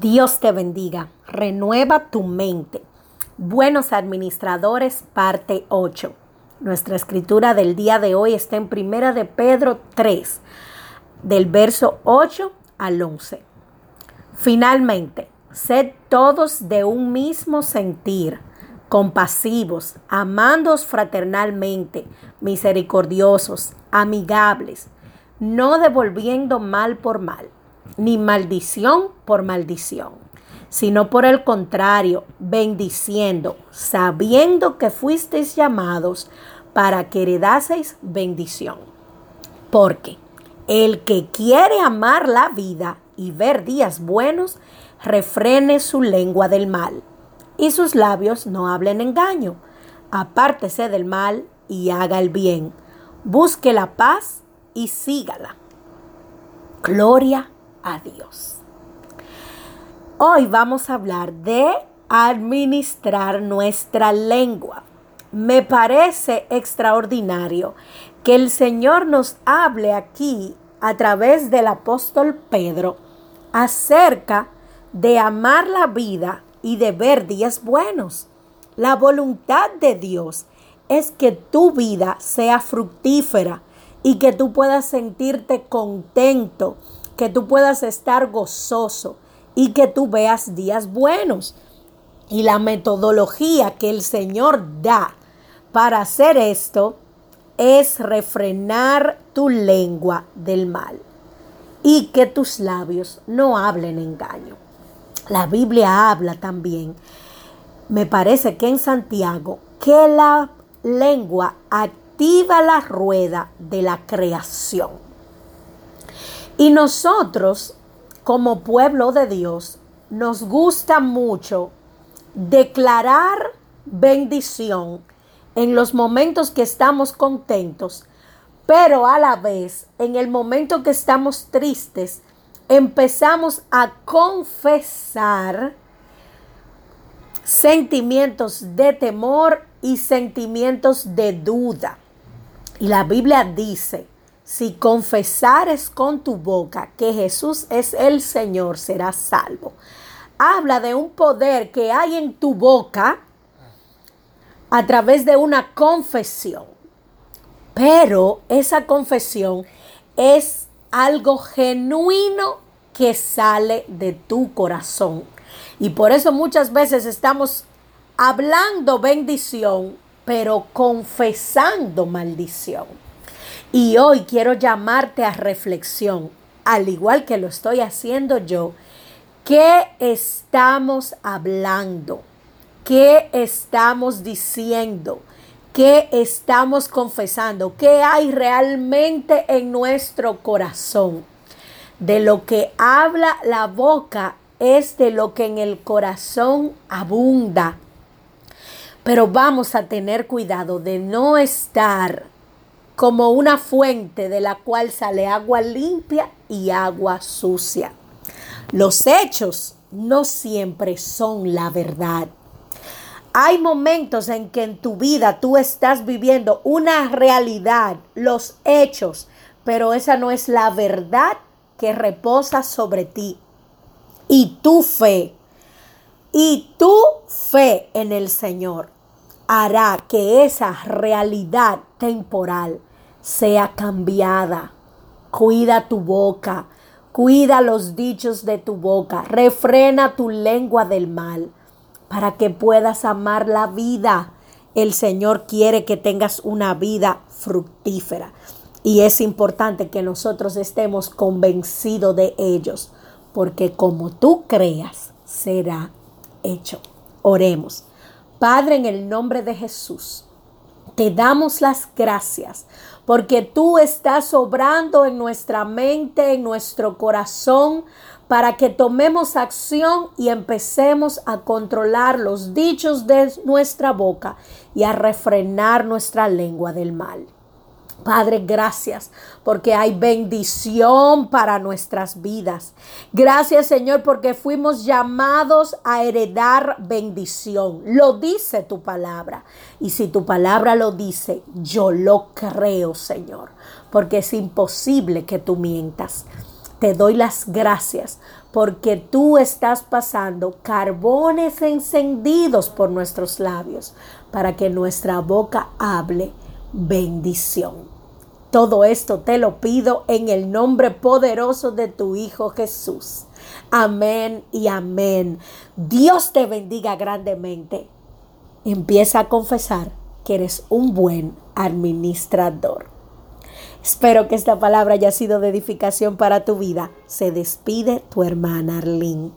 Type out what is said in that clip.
Dios te bendiga. Renueva tu mente. Buenos administradores, parte 8. Nuestra escritura del día de hoy está en Primera de Pedro 3, del verso 8 al 11. Finalmente, sed todos de un mismo sentir, compasivos, amándoos fraternalmente, misericordiosos, amigables, no devolviendo mal por mal ni maldición por maldición, sino por el contrario, bendiciendo, sabiendo que fuisteis llamados para que heredaseis bendición. Porque el que quiere amar la vida y ver días buenos, refrene su lengua del mal, y sus labios no hablen engaño. Apártese del mal y haga el bien. Busque la paz y sígala. Gloria a Dios. Hoy vamos a hablar de administrar nuestra lengua. Me parece extraordinario que el Señor nos hable aquí a través del apóstol Pedro acerca de amar la vida y de ver días buenos. La voluntad de Dios es que tu vida sea fructífera y que tú puedas sentirte contento que tú puedas estar gozoso y que tú veas días buenos. Y la metodología que el Señor da para hacer esto es refrenar tu lengua del mal y que tus labios no hablen engaño. La Biblia habla también, me parece que en Santiago, que la lengua activa la rueda de la creación. Y nosotros, como pueblo de Dios, nos gusta mucho declarar bendición en los momentos que estamos contentos, pero a la vez, en el momento que estamos tristes, empezamos a confesar sentimientos de temor y sentimientos de duda. Y la Biblia dice, si confesares con tu boca que Jesús es el Señor, serás salvo. Habla de un poder que hay en tu boca a través de una confesión. Pero esa confesión es algo genuino que sale de tu corazón. Y por eso muchas veces estamos hablando bendición, pero confesando maldición. Y hoy quiero llamarte a reflexión, al igual que lo estoy haciendo yo. ¿Qué estamos hablando? ¿Qué estamos diciendo? ¿Qué estamos confesando? ¿Qué hay realmente en nuestro corazón? De lo que habla la boca es de lo que en el corazón abunda. Pero vamos a tener cuidado de no estar como una fuente de la cual sale agua limpia y agua sucia. Los hechos no siempre son la verdad. Hay momentos en que en tu vida tú estás viviendo una realidad, los hechos, pero esa no es la verdad que reposa sobre ti. Y tu fe, y tu fe en el Señor hará que esa realidad temporal sea cambiada. Cuida tu boca, cuida los dichos de tu boca, refrena tu lengua del mal para que puedas amar la vida. El Señor quiere que tengas una vida fructífera y es importante que nosotros estemos convencidos de ellos, porque como tú creas, será hecho. Oremos. Padre, en el nombre de Jesús, te damos las gracias porque tú estás obrando en nuestra mente, en nuestro corazón, para que tomemos acción y empecemos a controlar los dichos de nuestra boca y a refrenar nuestra lengua del mal. Padre, gracias porque hay bendición para nuestras vidas. Gracias Señor porque fuimos llamados a heredar bendición. Lo dice tu palabra. Y si tu palabra lo dice, yo lo creo Señor. Porque es imposible que tú mientas. te doy las gracias porque tú estás pasando carbones encendidos por nuestros labios para que nuestra boca hable bendición. Todo esto te lo pido en el nombre poderoso de tu Hijo Jesús. Amén y amén. Dios te bendiga grandemente. Empieza a confesar que eres un buen administrador. Espero que esta palabra haya sido de edificación para tu vida. Se despide tu hermana Arlene.